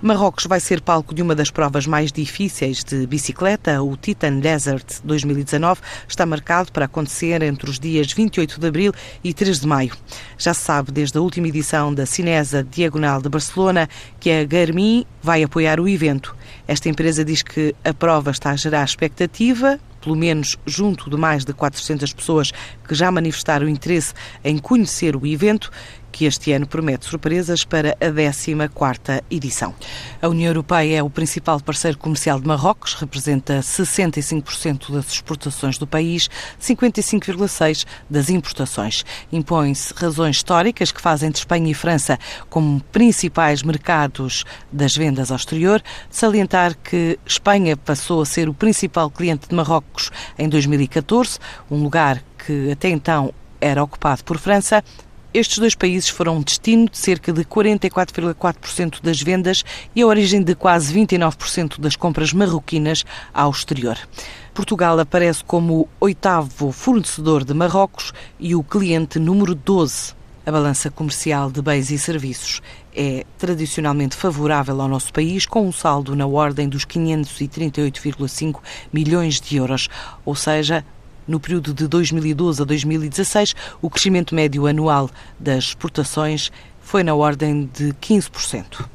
Marrocos vai ser palco de uma das provas mais difíceis de bicicleta. O Titan Desert 2019 está marcado para acontecer entre os dias 28 de abril e 3 de maio. Já se sabe desde a última edição da Cinesa Diagonal de Barcelona que a Garmin vai apoiar o evento. Esta empresa diz que a prova está a gerar expectativa, pelo menos junto de mais de 400 pessoas que já manifestaram interesse em conhecer o evento que este ano promete surpresas para a 14ª edição. A União Europeia é o principal parceiro comercial de Marrocos, representa 65% das exportações do país, 55,6% das importações. Impõem-se razões históricas que fazem de Espanha e França como principais mercados das vendas ao exterior, salientar que Espanha passou a ser o principal cliente de Marrocos em 2014, um lugar que até então era ocupado por França, estes dois países foram destino de cerca de 44,4% das vendas e a origem de quase 29% das compras marroquinas ao exterior. Portugal aparece como o oitavo fornecedor de Marrocos e o cliente número 12. A balança comercial de bens e serviços é tradicionalmente favorável ao nosso país, com um saldo na ordem dos 538,5 milhões de euros, ou seja, no período de 2012 a 2016, o crescimento médio anual das exportações foi na ordem de 15%.